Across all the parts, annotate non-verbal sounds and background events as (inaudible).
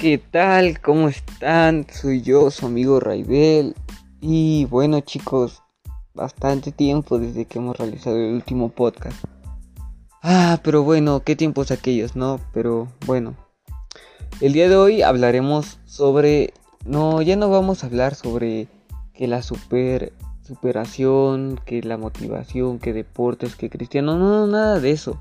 ¿Qué tal? ¿Cómo están? Soy yo, su amigo Raibel. Y bueno chicos, bastante tiempo desde que hemos realizado el último podcast. Ah, pero bueno, qué tiempos aquellos, ¿no? Pero bueno. El día de hoy hablaremos sobre... No, ya no vamos a hablar sobre que la super superación, que la motivación, que deportes, que cristiano, no, nada de eso.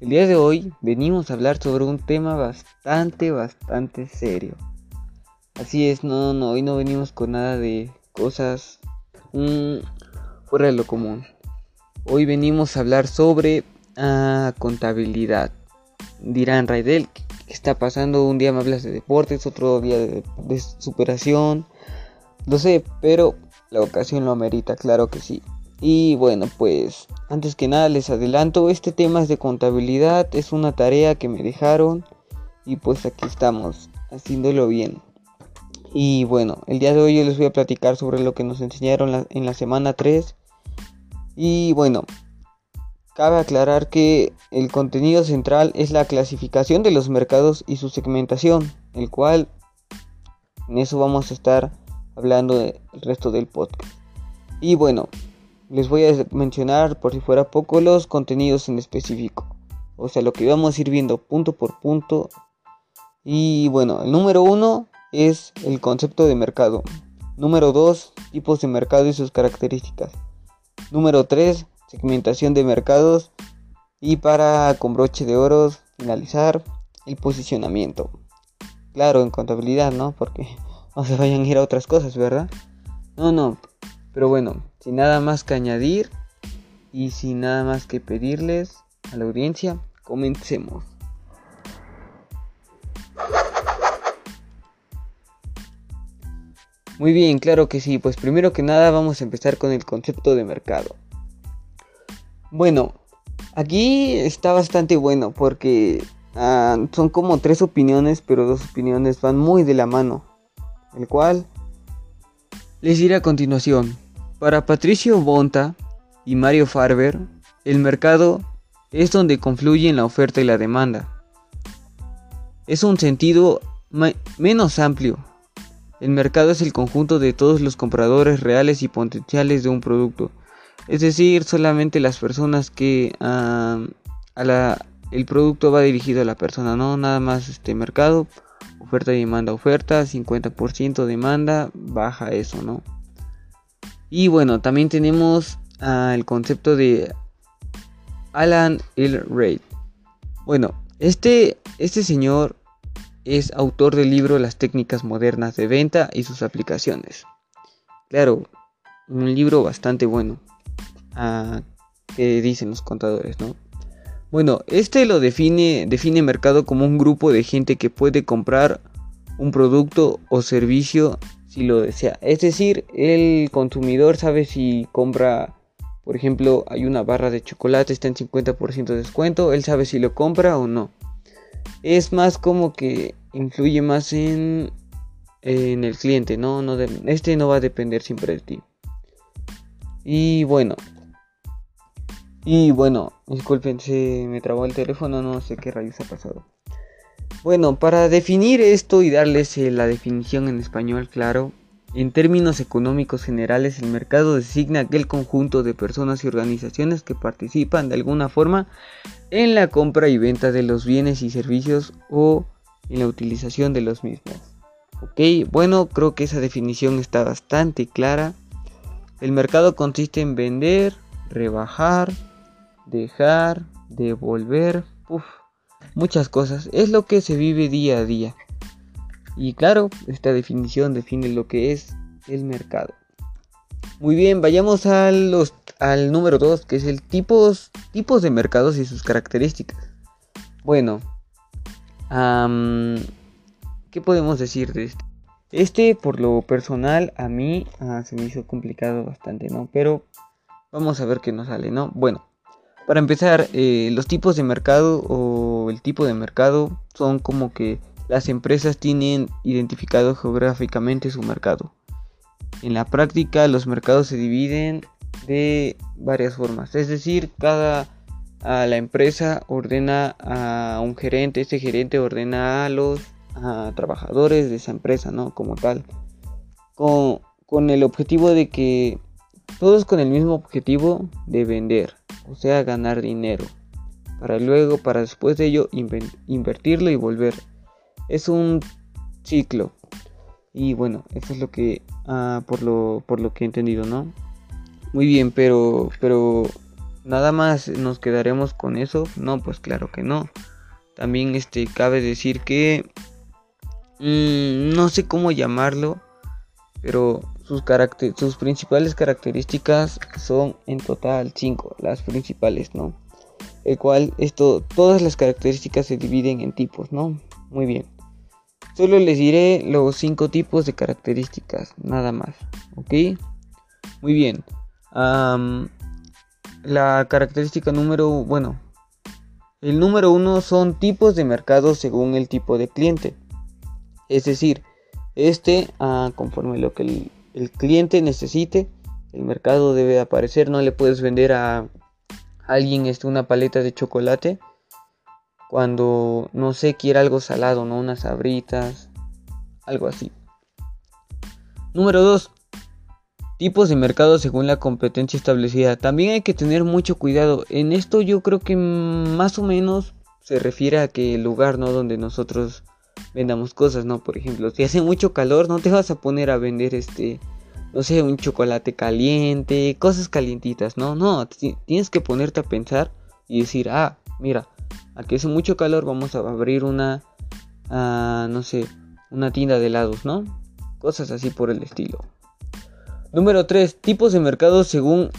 El día de hoy venimos a hablar sobre un tema bastante, bastante serio. Así es, no, no, hoy no venimos con nada de cosas mm, fuera de lo común. Hoy venimos a hablar sobre ah, contabilidad. Dirán, Raidel, ¿qué está pasando? Un día me hablas de deportes, otro día de, de superación. Lo sé, pero la ocasión lo amerita, claro que sí. Y bueno, pues antes que nada les adelanto, este tema es de contabilidad, es una tarea que me dejaron y pues aquí estamos, haciéndolo bien. Y bueno, el día de hoy yo les voy a platicar sobre lo que nos enseñaron en la semana 3. Y bueno, cabe aclarar que el contenido central es la clasificación de los mercados y su segmentación, el cual en eso vamos a estar hablando del resto del podcast. Y bueno, les voy a mencionar por si fuera poco los contenidos en específico. O sea, lo que vamos a ir viendo punto por punto. Y bueno, el número uno es el concepto de mercado. Número dos, tipos de mercado y sus características. Número tres, segmentación de mercados. Y para con broche de oro finalizar el posicionamiento. Claro, en contabilidad, ¿no? Porque (laughs) no se vayan a ir a otras cosas, ¿verdad? No, no. Pero bueno, sin nada más que añadir y sin nada más que pedirles a la audiencia, comencemos. Muy bien, claro que sí, pues primero que nada vamos a empezar con el concepto de mercado. Bueno, aquí está bastante bueno porque ah, son como tres opiniones, pero dos opiniones van muy de la mano, el cual les diré a continuación. Para Patricio Bonta y Mario Farber, el mercado es donde confluyen la oferta y la demanda. Es un sentido menos amplio. El mercado es el conjunto de todos los compradores reales y potenciales de un producto. Es decir, solamente las personas que el producto va dirigido a la persona, no nada más este mercado, oferta y demanda, oferta, 50% demanda, baja eso, ¿no? Y bueno, también tenemos el concepto de Alan L. Reid. Bueno, este, este señor es autor del libro Las técnicas modernas de venta y sus aplicaciones. Claro, un libro bastante bueno. Ah, que dicen los contadores, ¿no? Bueno, este lo define, define mercado como un grupo de gente que puede comprar un producto o servicio si lo desea. Es decir, el consumidor sabe si compra, por ejemplo, hay una barra de chocolate, está en 50% de descuento, él sabe si lo compra o no. Es más como que influye más en, en el cliente, ¿no? no este no va a depender siempre de ti. Y bueno. Y bueno, disculpen, se me trabó el teléfono, no sé qué rayos ha pasado. Bueno, para definir esto y darles eh, la definición en español claro, en términos económicos generales, el mercado designa aquel conjunto de personas y organizaciones que participan de alguna forma en la compra y venta de los bienes y servicios o en la utilización de los mismos. Ok, bueno, creo que esa definición está bastante clara. El mercado consiste en vender, rebajar, dejar, devolver, Uf muchas cosas. Es lo que se vive día a día. Y claro, esta definición define lo que es el mercado. Muy bien, vayamos a los, al número 2, que es el tipos, tipos de mercados y sus características. Bueno, ¿qué podemos decir de este? Este, por lo personal, a mí ah, se me hizo complicado bastante, ¿no? Pero vamos a ver qué nos sale, ¿no? Bueno, para empezar, eh, los tipos de mercado o el tipo de mercado son como que las empresas tienen identificado geográficamente su mercado. En la práctica los mercados se dividen de varias formas, es decir, cada a la empresa ordena a un gerente, este gerente ordena a los trabajadores de esa empresa, ¿no? Como tal. Con, con el objetivo de que todos con el mismo objetivo de vender, o sea, ganar dinero, para luego, para después de ello, invertirlo y volver. Es un ciclo. Y bueno, eso es lo que, ah, por, lo, por lo que he entendido, ¿no? Muy bien, pero, pero nada más nos quedaremos con eso. No, pues claro que no. También este, cabe decir que mm, no sé cómo llamarlo, pero sus, sus principales características son en total 5, las principales, ¿no? El cual esto, todas las características se dividen en tipos, ¿no? Muy bien. Solo les diré los 5 tipos de características, nada más, ¿ok? Muy bien. la característica número, bueno, el número uno son tipos de mercado según el tipo de cliente. Es decir, este, ah, conforme lo que el, cliente necesite, el mercado debe aparecer. No le puedes vender a alguien este, una paleta de chocolate cuando no sé, quiere algo salado, ¿no? Unas sabritas, algo así. Número 2. Tipos de mercado según la competencia establecida. También hay que tener mucho cuidado. En esto yo creo que más o menos se refiere a que el lugar, ¿no? Donde nosotros vendamos cosas, ¿no? Por ejemplo, si hace mucho calor, no te vas a poner a vender este, no sé, un chocolate caliente, cosas calientitas, ¿no? No, tienes que ponerte a pensar y decir, ah, mira, aquí hace mucho calor, vamos a abrir una, ah, no sé, una tienda de helados, ¿no? Cosas así por el estilo. Número 3. Tipos de mercado según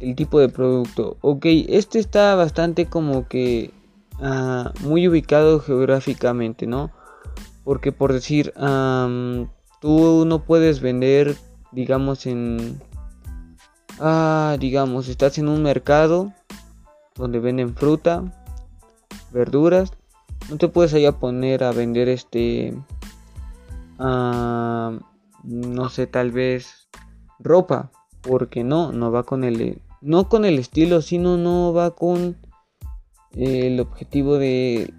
el tipo de producto. Ok, este está bastante como que ah, muy ubicado geográficamente, ¿no? Porque por decir, tú no puedes vender, digamos, en... Ah, digamos, estás en un mercado donde venden fruta, verduras. No te puedes allá poner a vender este... no sé, tal vez ropa. Porque no, no va con el... No con el estilo, sino no va con el objetivo de,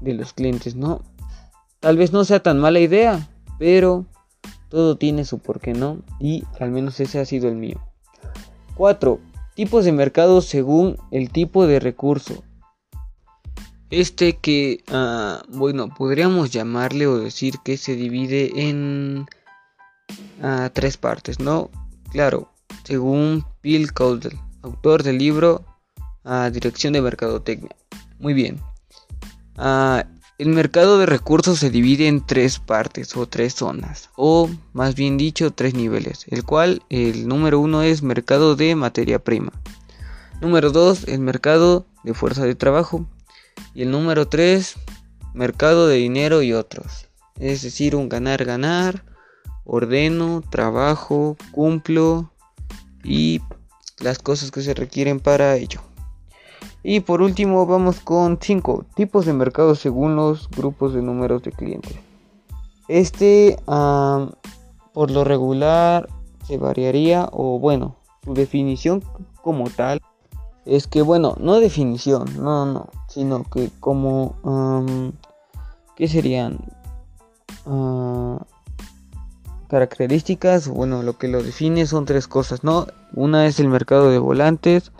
de los clientes, ¿no? Tal vez no sea tan mala idea, pero todo tiene su por qué no y al menos ese ha sido el mío. 4. Tipos de mercado según el tipo de recurso. Este que, ah, bueno, podríamos llamarle o decir que se divide en ah, tres partes, ¿no? Claro, según Bill Caudle, autor del libro ah, Dirección de Mercadotecnia. Muy bien. El mercado de recursos se divide en tres partes o tres zonas, o más bien dicho, tres niveles, el cual el número uno es mercado de materia prima. Número dos, el mercado de fuerza de trabajo. Y el número tres, mercado de dinero y otros. Es decir, un ganar-ganar, ordeno, trabajo, cumplo y las cosas que se requieren para ello. Y por último vamos con 5 tipos de mercados según los grupos de números de clientes. Este por lo regular se variaría o bueno, su definición como tal es que bueno, no definición, no, no, sino que como, ¿qué serían? Uh, características, bueno, lo que lo define son tres cosas, ¿no? Una es el mercado de volantes,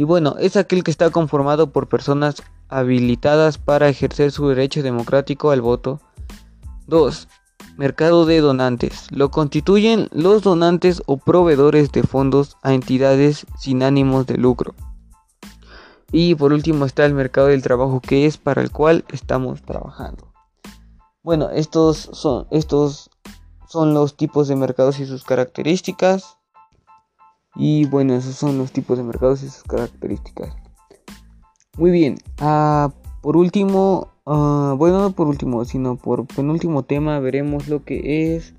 y bueno, es aquel que está conformado por personas habilitadas para ejercer su derecho democrático al voto. 2. Mercado de donantes. Lo constituyen los donantes o proveedores de fondos a entidades sin ánimos de lucro. Y por último está el mercado del trabajo que es para el cual estamos trabajando. Bueno, estos son, estos son los tipos de mercados y sus características. Y bueno, esos son los tipos de mercados y sus características. Muy bien, ah, por último, uh, bueno, no por último, sino por penúltimo tema, veremos lo que es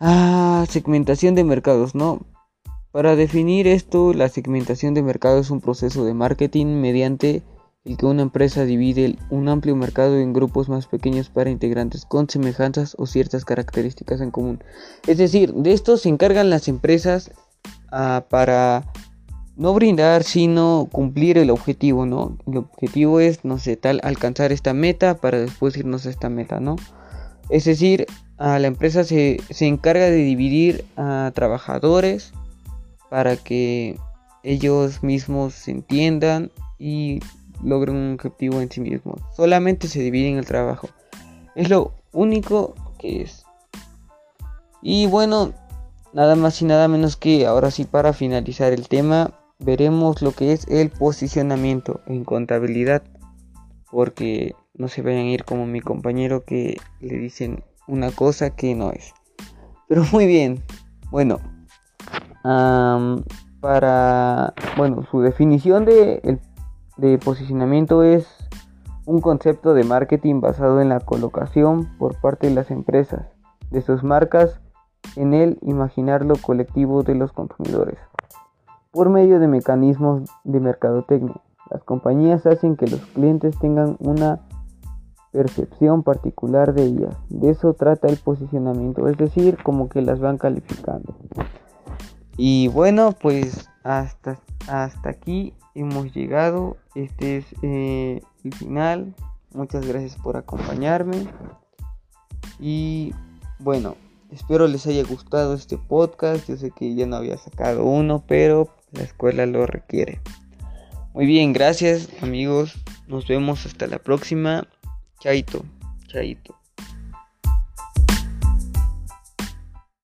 ah, segmentación de mercados, ¿no? Para definir esto, la segmentación de mercado es un proceso de marketing mediante el que una empresa divide un amplio mercado en grupos más pequeños para integrantes con semejanzas o ciertas características en común. Es decir, de esto se encargan las empresas para no brindar, sino cumplir el objetivo, ¿no? El objetivo es, no sé, tal, alcanzar esta meta para después irnos a esta meta, ¿no? Es decir, a la empresa se, se encarga de dividir a trabajadores para que ellos mismos se entiendan y logren un objetivo en sí mismos. Solamente se dividen el trabajo. Es lo único que es. Y bueno, nada más y nada menos que ahora sí para finalizar el tema, veremos lo que es el posicionamiento en contabilidad. Porque no se vayan a ir como mi compañero que le dicen una cosa que no es. Pero muy bien. Bueno. para. Bueno, su definición de, de posicionamiento es un concepto de marketing basado en la colocación por parte de las empresas de sus marcas en el imaginarlo colectivo de los consumidores por medio de mecanismos de mercadotecnia. Las compañías hacen que los clientes tengan una percepción particular de ellas. De eso trata el posicionamiento, es decir, como que las van calificando. Y bueno, pues hasta, hasta aquí hemos llegado. Este es eh, el final. Muchas gracias por acompañarme. Y bueno, espero les haya gustado este podcast. Yo sé que ya no había sacado uno, pero la escuela lo requiere. Muy bien, gracias amigos. Nos vemos hasta la próxima. Chaito, chaito.